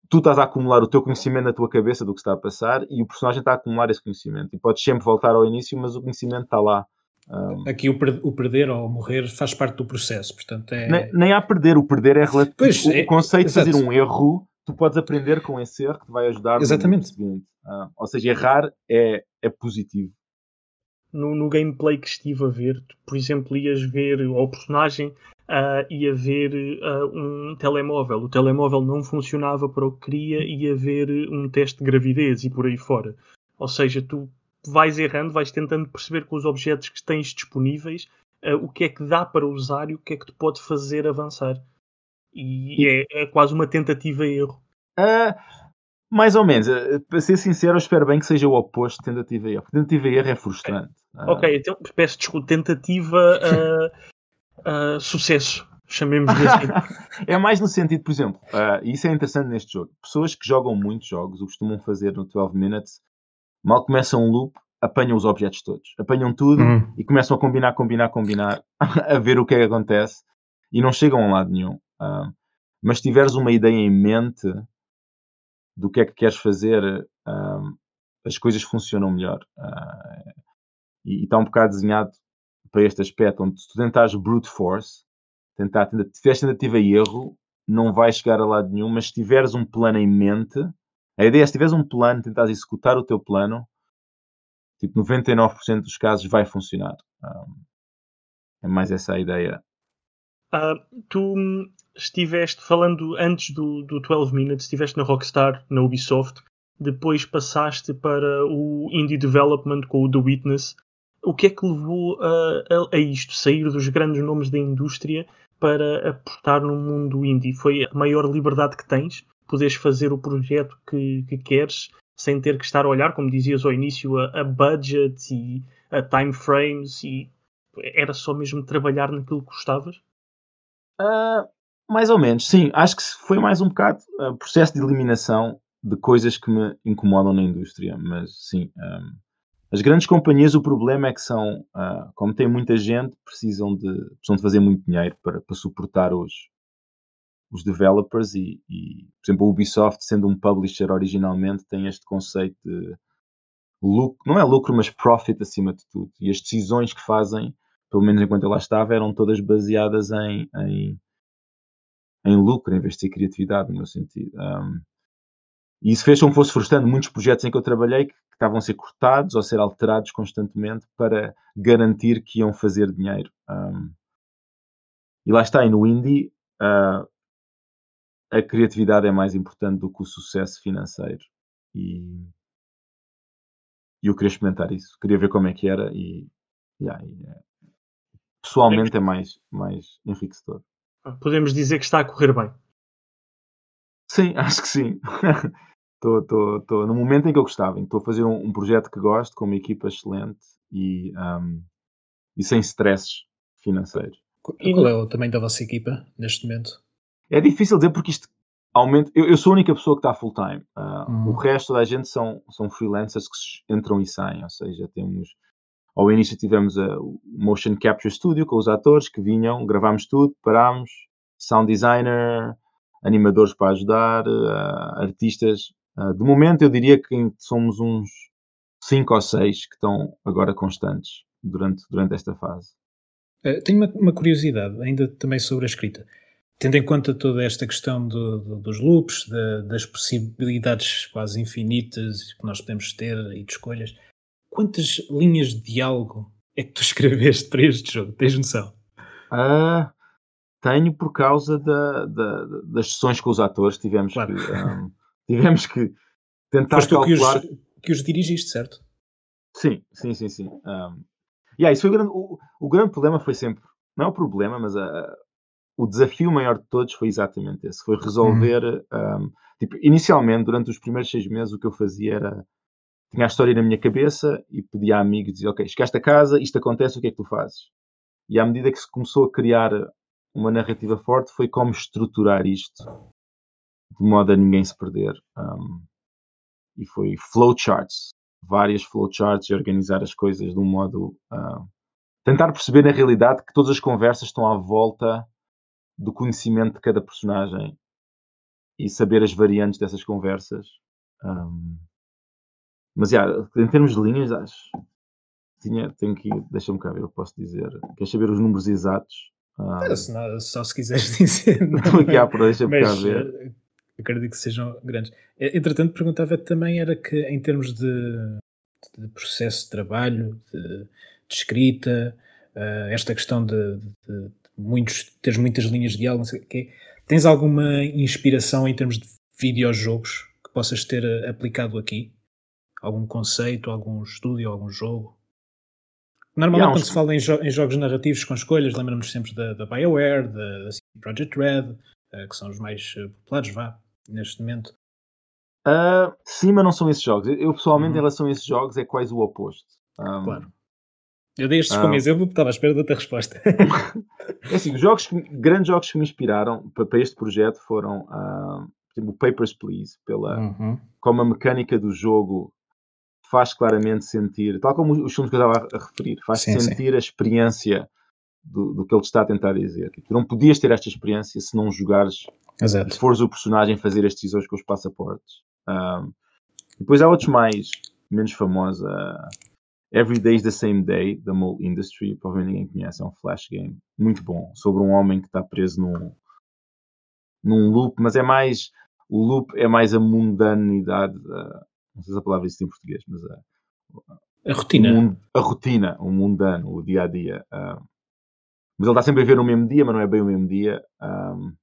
tu estás a acumular o teu conhecimento na tua cabeça do que está a passar e o personagem está a acumular esse conhecimento. E podes sempre voltar ao início, mas o conhecimento está lá. Um, Aqui o, per o, perder ou morrer faz parte do processo, portanto é... nem, nem há perder, o perder é relativo. Pois, o, é, conceito exato. de fazer um erro, tu podes aprender com esse erro que te vai ajudar Exatamente. no seguinte. Uh, ou seja, errar é, é positivo no, no, gameplay que estive a ver, tu, por exemplo, ias ver, ou o personagem uh, ia ver uh, um telemóvel. O telemóvel não funcionava para o que queria, ia ver um teste de gravidez e por aí fora. Ou seja, tu vais errando, vais tentando perceber com os objetos que tens disponíveis uh, o que é que dá para usar e o que é que te pode fazer avançar. E é, é quase uma tentativa-erro. Uh, mais ou menos. Para ser sincero, eu espero bem que seja o oposto de tentativa e erro. Tentativa e erro é frustrante. Ah. Ok, então peço desculpa. Tentativa uh, uh, sucesso. Chamemos assim. é mais no sentido, por exemplo, uh, isso é interessante neste jogo. Pessoas que jogam muitos jogos, o costumam fazer no 12 Minutes, mal começam um loop, apanham os objetos todos. Apanham tudo uhum. e começam a combinar, combinar, combinar, a ver o que é que acontece e não chegam a um lado nenhum. Uh, mas se tiveres uma ideia em mente do que é que queres fazer, uh, as coisas funcionam melhor. Uh, e, está um bocado desenhado para este aspecto, onde se tu tentares brute force, tentar, se tiveres tentativa e erro, não vais chegar a lado nenhum, mas se tiveres um plano em mente, a ideia é se tiveres um plano, tentares executar o teu plano, tipo 99% dos casos vai funcionar. Um, é mais essa a ideia. Uh, tu estiveste falando antes do, do 12 Minutes, estiveste na Rockstar, na Ubisoft, depois passaste para o Indie Development com o The Witness o que é que levou a, a, a, isto, sair dos grandes nomes da indústria para apostar no mundo indie? Foi a maior liberdade que tens? Poderes fazer o projeto que, que queres sem ter que estar a olhar, como dizias ao início, a, a budget e a time frames e era só mesmo trabalhar naquilo que gostavas? Uh, mais ou menos, sim. Acho que foi mais um bocado uh, processo de eliminação de coisas que me incomodam na indústria, mas sim. Um, as grandes companhias, o problema é que são, uh, como tem muita gente, precisam de, precisam de fazer muito dinheiro para, para suportar os, os developers e, e, por exemplo, a Ubisoft, sendo um publisher originalmente, tem este conceito de lucro, não é lucro, mas profit acima de tudo. E as decisões que fazem, pelo menos enquanto eu lá estava, eram todas baseadas em, em, em lucro, em vez de ser criatividade, no meu sentido. Um, e isso fez com que fosse frustrando muitos projetos em que eu trabalhei que, que estavam a ser cortados ou a ser alterados constantemente para garantir que iam fazer dinheiro. Um, e lá está, e no indie, uh, a criatividade é mais importante do que o sucesso financeiro. E, e eu queria experimentar isso, queria ver como é que era e, yeah, e é, pessoalmente é mais, mais enriquecedor. Podemos dizer que está a correr bem. Sim, acho que sim. Estou no momento em que eu gostava, estou a fazer um, um, projeto que gosto, com uma equipa excelente e, um, e sem stresses financeiros. Qual é o tamanho da vossa equipa neste momento? É difícil dizer porque isto aumenta. Eu, eu sou a única pessoa que está full time. Uh, uhum. O resto da gente são, são freelancers que entram e saem. Ou seja, temos. Ao início tivemos o Motion Capture Studio com os atores que vinham, gravámos tudo, parámos, sound designer, animadores para ajudar, uh, artistas. Uh, de momento eu diria que somos uns 5 ou 6 que estão agora constantes durante, durante esta fase. tenho uma, uma curiosidade ainda também sobre a escrita tendo em conta toda esta questão do, do, dos loops, das possibilidades quase infinitas que nós podemos ter e de escolhas, quantas linhas de diálogo é que tu escreveste para este jogo? Tens noção? Uh, tenho por causa da, da, das sessões com os atores. Tivemos, claro. que, um, tivemos que tentar Foste calcular... Que os, que os dirigiste, certo? Sim, sim, sim, sim. Um, yeah, isso foi o, grande, o, o grande problema foi sempre, não é o problema, mas a, o desafio maior de todos foi exatamente esse. Foi resolver. Uhum. Um, tipo, inicialmente, durante os primeiros seis meses, o que eu fazia era. Tinha a história na minha cabeça e pedia a amigos e dizia: Ok, chegaste a casa, isto acontece, o que é que tu fazes? E à medida que se começou a criar uma narrativa forte, foi como estruturar isto de modo a ninguém se perder. Um, e foi flowcharts, várias flowcharts e organizar as coisas de um modo. Uh, tentar perceber na realidade que todas as conversas estão à volta do conhecimento de cada personagem e saber as variantes dessas conversas. Um, mas, yeah, em termos de linhas, acho. Tinha, tenho que. Deixa-me cá ver, eu posso dizer. Queres saber os números exatos? Um, é, se não, só se quiseres dizer. Não, aqui à deixa-me cá ver. Eh, acredito que sejam grandes. Eh, entretanto, perguntava também era que, em termos de, de processo de trabalho, de, de escrita, uh, esta questão de, de, muitos, teres muitas linhas de diálogo, não sei o quê. Tens alguma inspiração em termos de videojogos que possas ter aplicado aqui? Algum conceito, algum estúdio, algum jogo? Normalmente, quando se fala em, jo em, jogos narrativos com escolhas, lembramos sempre da, da BioWare, da, da Project Red, uh, que são os mais uh, populares, vá, neste momento. Uh, sim, mas não são esses jogos. Eu, pessoalmente, uhum. em relação a esses jogos, é quase o oposto. Um, claro. Eu dei estes ah. como exemplo porque estava à espera da outra resposta. é assim, os jogos que, grandes jogos que me inspiraram para, para este projeto foram uh, o Papers, Please, pela, uhum. como a mecânica do jogo faz claramente sentir, tal como os filmes que eu estava a, referir, faz sim, sentir sim. a experiência do, do, que ele está a tentar dizer. Tu não podias ter esta experiência se não jogares, Exato. se fores o personagem fazer as decisões com os passaportes. Um, depois há outros mais, menos famosos. Uh, Every Day is the Same Day, da Mole Industry, provavelmente ninguém conhece, é um flash game muito bom, sobre um homem que está preso num, num loop, mas é mais, o loop é mais a mundanidade, uh, não sei se a palavra existe em português, mas a, a rotina. a rotina, o mundano, o dia a dia. Uh, mas ele está sempre a ver no mesmo dia, mas não é bem o mesmo dia. Um,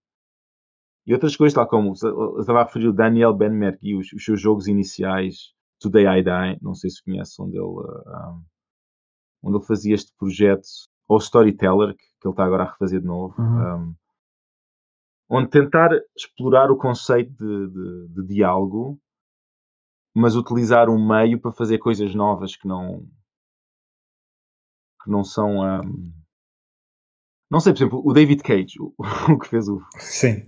e outras coisas, tal como estava a referir o Daniel Benmergui, os, os seus jogos iniciais Today I Die, não sei se conhece, onde ele, um, onde ele fazia este projeto, ou Storyteller, que, que ele está agora a refazer de novo, uhum. um, onde tentar explorar o conceito de, de, de, diálogo, mas utilizar um meio para fazer coisas novas que não que não são um, não sei, por exemplo, o David Cage, o, o que fez o Sim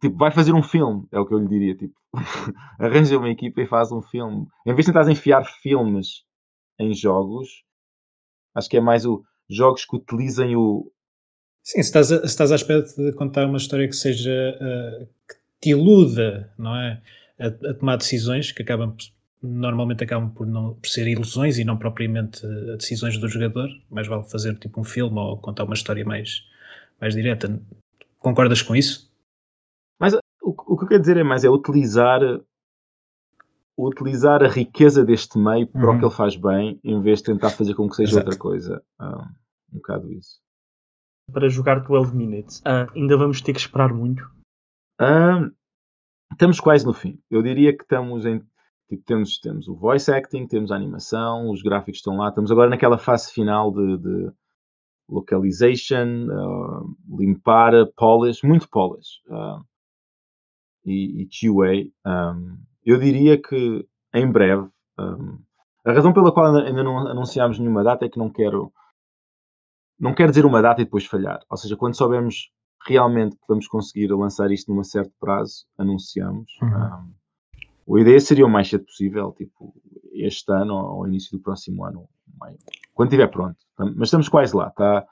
tipo, vai fazer um filme, é o que eu lhe diria, tipo, arranja uma equipa e faz um filme. Em vez de tentar enfiar filmes em jogos, acho que é mais o jogos que utilizem o, Sim, se estás, a, se estás à espera de contar uma história que seja uh, que te iluda, não é? A, a, tomar decisões que acabam normalmente acabam por não por ser ilusões e não propriamente uh, decisões do jogador, mais vale fazer tipo um filme ou contar uma história mais, mais direta. Concordas com isso? Mas o, o que eu quero dizer é mais é utilizar utilizar a riqueza deste meio para uhum. o que ele faz bem, em vez de tentar fazer com que seja Exato. outra coisa. Um, um bocado isso para jogar 12 minutes. Uh, ainda vamos ter que esperar muito? Uh, estamos quase no fim. Eu diria que estamos em. Tipo, temos, temos o voice acting, temos a animação, os gráficos estão lá. Estamos agora naquela fase final de, de localization, uh, limpar, polish, muito polish. e, e QA. Um, eu diria que em breve. Um, a razão pela qual ainda não anunciámos nenhuma data é que não quero não quer dizer uma data e depois falhar. Ou seja, quando soubermos realmente que vamos conseguir lançar isto num certo prazo, anunciamos. Uhum. Um, a ideia seria o mais cedo possível, tipo este ano ou início do próximo ano, quando estiver pronto. Mas estamos quase lá, está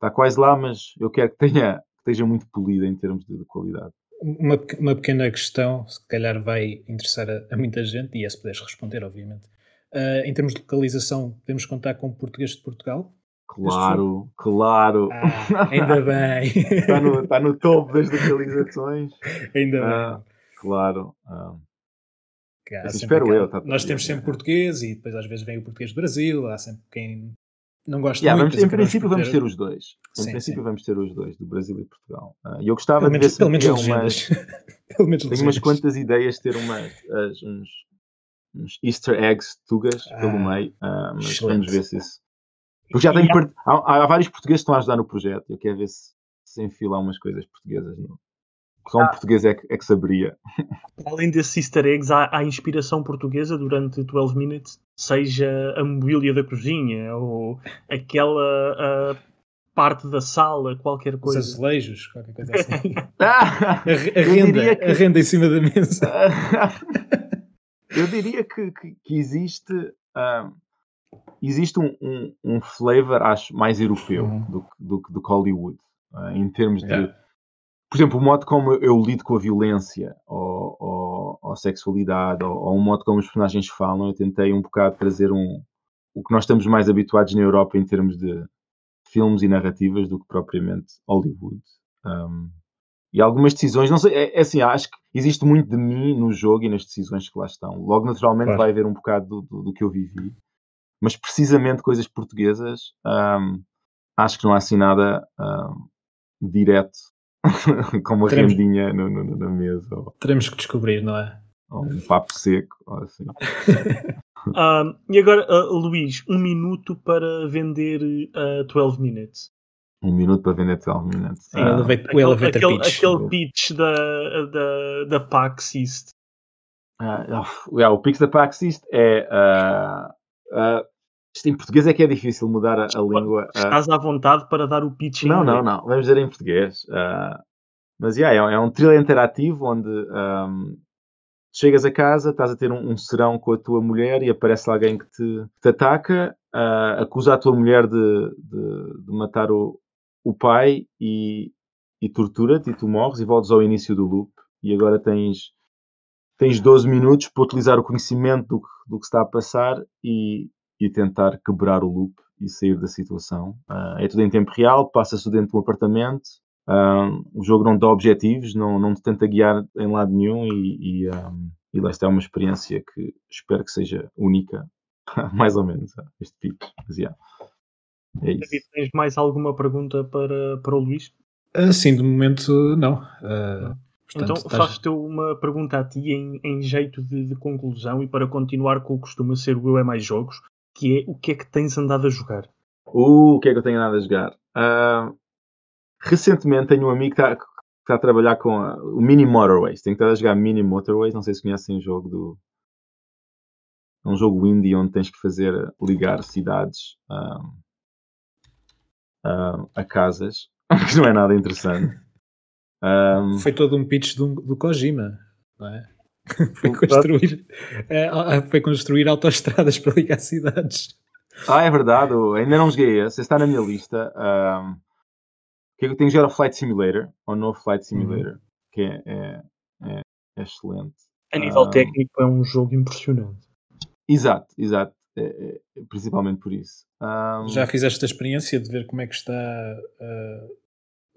tá quase lá, mas eu quero que, tenha, que esteja muito polida em termos de, de qualidade. Uma, uma, pequena questão, se calhar vai interessar a, a muita gente, e é se puderes responder, obviamente. Uh, em termos de localização, podemos contar com o português de Portugal? Claro, claro. Ah, ainda bem. está, no, está no topo das localizações. Ainda ah, bem. Claro. Ah. espero eu. Tá Nós temos sempre português e depois às vezes vem o português do Brasil. Há sempre quem não gosta yeah, muito. Vamos, em princípio vamos ter os dois. Em sim, princípio sim. vamos ter os dois, do Brasil e Portugal. Uh, eu gostava pelo de menos, ver pelo menos umas, pelo menos Tenho umas quantas ideias de ter umas, as, uns, uns easter eggs tugas ah, pelo meio, uh, mas excelente. vamos ver se isso porque já tenho, há, há, vários portugueses que estão a ajudar no projeto. Eu quero ver se, se enfilar umas coisas portuguesas. No... Só um ah. português é que, é que saberia. Além desses easter eggs, há, há, inspiração portuguesa durante 12 Minutes, seja a mobília da cozinha ou aquela parte da sala, qualquer coisa. Os azulejos, qualquer coisa assim. a, a, renda, que... a renda em cima da mesa. eu diria que, que, que existe. Uh, existe um, um, um flavor, acho, mais europeu uhum. do, do, do que Hollywood. Uh, em termos de. Yeah. Por exemplo, o modo como eu lido com a violência ou, ou, ou sexualidade ou, ou, o modo como os personagens falam, eu tentei um bocado trazer um, o que nós estamos mais habituados na Europa em termos de filmes e narrativas do que propriamente Hollywood. Um, e algumas decisões, não sei, é, é, assim, acho que existe muito de mim no jogo e nas decisões que lá estão. Logo, naturalmente, claro. vai haver um bocado do, do, do que eu vivi mas precisamente coisas portuguesas, um, acho que não há assim nada um, direto com uma teremos, rendinha no, no, na mesa. Ou, teremos que descobrir, não é? Ou um papo seco, ou assim. um, e agora, uh, Luís, um minuto para vender uh, 12 minutes. Um minuto para vender 12 minutes. Sim, uh, o elevator aquele, pitch. Aquele pitch da, da, da PAX East. Uh, yeah, o pitch da PAX East é uh, Uh, isto em português é que é difícil mudar a, a língua. Uh, Estás à vontade para dar o pitch Não, não, não. Vamos dizer em português. Uh, mas yeah, é, é um thriller interativo onde um, chegas a casa, estás a ter um, um, serão com a tua mulher e aparece alguém que te, te ataca, uh, acusa a tua mulher de, de, de matar o, o pai e, e tortura-te e tu morres e voltas ao início do loop. E agora tens tens 12 minutos para utilizar o conhecimento do que, do que está a passar e, e tentar quebrar o loop e sair da situação. Uh, é tudo em tempo real, passa-se dentro de um apartamento. Uh, o jogo não dá objetivos, não, não te tenta guiar em lado nenhum e, e, um, ah, e lá está é uma experiência que espero que seja única, mais ou menos, este pitch. Mas, yeah, é isso. David, tens mais alguma pergunta para, para o Luís? Uh, sim, de momento não. Uh, Portanto, então faço-te uma pergunta a ti em, em jeito de, de, conclusão e para continuar com o que costuma ser o Eu é Mais Jogos, que é o que é que tens andado a jogar? Uh, o que é que eu tenho andado a jogar? Uh, recentemente tenho um amigo que está, que está a trabalhar com a, o Mini Motorways. Tenho estado a jogar Mini Motorways, não sei se conhecem o jogo do... É um jogo indie onde tens que fazer ligar cidades uh, a casas, que não é nada interessante. Um... Foi todo um pitch do, do Kojima, não é? foi, construir, é, foi construir autoestradas para ligar cidades. Ah, é verdade, ainda não joguei esse, está na minha lista. Um, que é que eu tenho que jogar o Flight Simulator, ou no Flight uhum. Simulator, uhum. que é, é, é, é, excelente. A nível um, técnico é um jogo impressionante. Exato, exato. É, é, principalmente por isso. Um, Já fizeste a experiência de ver como é que está uh, o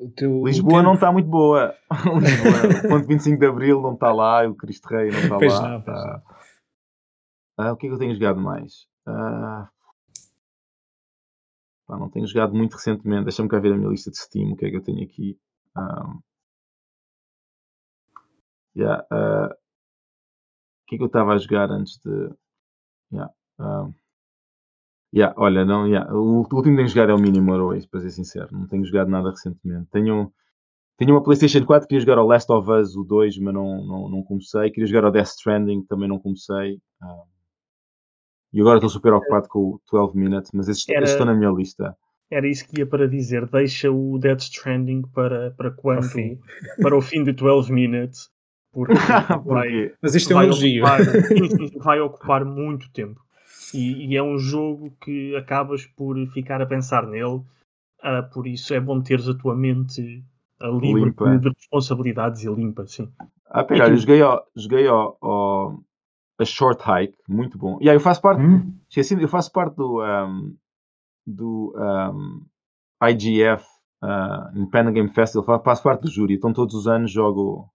teu. Lisboa não está muito boa. Lisboa, o ponto 25 de Abril não está lá, o Cristo Rei não está pois lá. Não, uh, uh, o que é que eu tenho jogado mais? não tenho jogado muito recentemente. Deixa-me cá ver a minha lista de Steam, o que é que eu tenho aqui. Um, yeah, o que é que eu estava a jogar antes de. Yeah, um, Yeah, olha, não, yeah. o último que tenho jogado é o Minimal Race, para ser sincero. Não tenho jogado nada recentemente. Tenho, tenho uma PlayStation 4, queria jogar o Last of Us, o 2, mas não, não, não comecei. Queria jogar o Death Stranding, também não comecei. Uh, e agora estou super ocupado com o 12 Minutes, mas esses, Era... estão na minha lista. Era isso que ia para dizer. Deixa o Death Stranding para, para quando? Para o fim de 12 Minutes. Porque vai, mas isto é um elogio. Ocupar, vai ocupar muito tempo e, e, é um jogo que acabas por ficar a pensar nele, uh, por isso é bom teres a tua mente livre limpa. de responsabilidades e limpa, sim. Ah, pera, eu joguei, ao, joguei ao, ao, a Short Hike, muito bom. E aí eu faço parte, hum? esqueci, eu faço parte do, um, do um, IGF uh, Independent Game Festival, faço parte do júri, então todos os anos jogo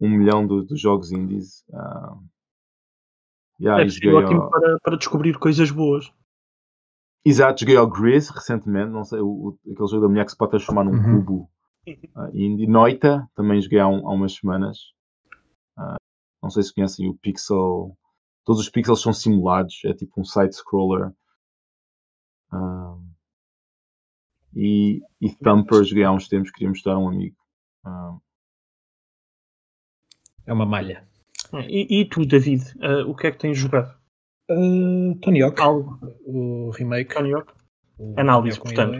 um milhão dos jogos indies. Uh, Yeah, é joguei ótimo ao... para, para descobrir coisas boas. Exato, joguei ao Grizz recentemente, não sei, o, o, aquele jogo da mulher que se pode transformar num uhum. cubo uh, indie. Noita, também joguei há, um, há umas semanas. Uh, não sei se conhecem o Pixel. Todos os pixels são simulados, é tipo um side-scroller. Uh, e, e Thumper joguei há uns tempos, queria mostrar a um amigo. Uh, é uma malha. E, e tu, David, uh, o que é que tens jogado? Uh, Tony Hawk, Algo. o remake. Tony Hawk? Análise, portanto.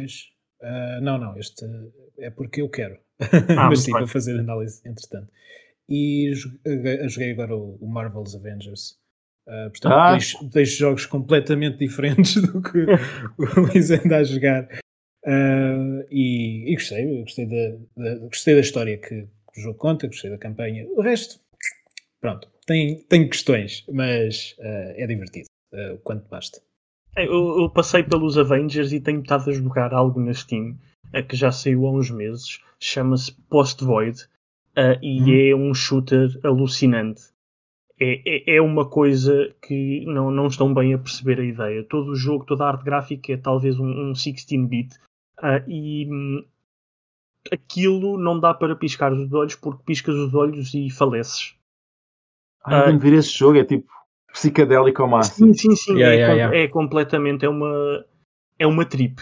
Uh, não, não, este é porque eu quero. Ah, Mas sim, bem. vou fazer análise entretanto. E joguei agora o, o Marvel's Avengers. Uh, portanto, ah. dois, dois, jogos completamente diferentes do que o Luís anda a jogar. Uh, e, e, gostei, gostei da, da, gostei da história que, que o jogo conta, gostei da campanha. O resto, pronto, tem, tem questões, mas uh, é divertido, uh, quanto basta. É, eu, eu, passei pelos Avengers e tenho estado a jogar algo na Steam uh, que já saiu há uns meses, chama-se Post Void e hum. é um shooter alucinante. É, é, é, uma coisa que não, não estão bem a perceber a ideia. Todo o jogo, toda a arte gráfica é talvez um, um 16-bit uh, e um, aquilo não dá para piscar os olhos porque piscas os olhos e faleces. Ah, uh, ver esse jogo é tipo psicadélico ao máximo. Sim, sim, sim. Yeah, é, yeah, yeah. é, completamente, é uma, é uma trip.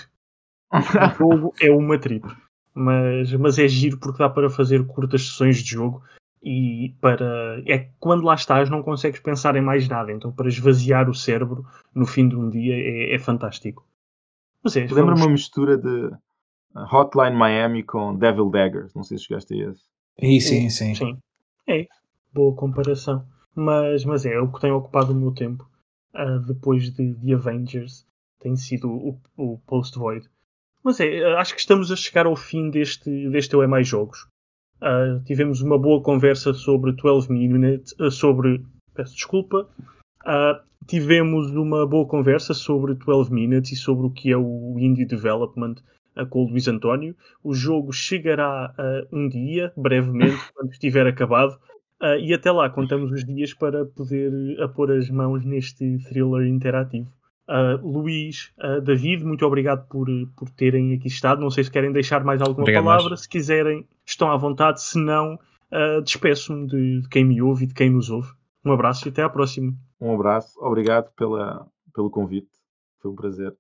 o jogo é uma trip. Mas, mas é giro porque dá para fazer curtas sessões de jogo e para. É quando lá estás não consegues pensar em mais nada. Então para esvaziar o cérebro no fim de um dia é, é fantástico. É, Lembra vamos... uma mistura de Hotline Miami com Devil Daggers. Não sei se chegaste a esse. E, sim, sim. Sim. É boa comparação. Mas, mas é, o que tem ocupado o meu tempo uh, depois de, de Avengers tem sido o, o Post Void. Mas é, acho que estamos a chegar ao fim deste, deste Eu é Mais Jogos. Uh, tivemos uma boa conversa sobre 12 Minutes, uh, sobre. Peço desculpa. Uh, tivemos uma boa conversa sobre 12 Minutes e sobre o que é o Indie Development com o Luís António. O jogo chegará um dia, brevemente, quando estiver acabado. Uh, e até lá contamos os dias para poder apor pôr as mãos neste thriller interativo. Uh, Luís, uh, David, muito obrigado por, por terem aqui estado. Não sei se querem deixar mais alguma obrigado, palavra. Se quiserem, estão à vontade. Se não, uh, despeço-me de, de, quem me ouve e de quem nos ouve. Um abraço e até à próxima. Um abraço, obrigado pela, pelo convite. Foi um prazer.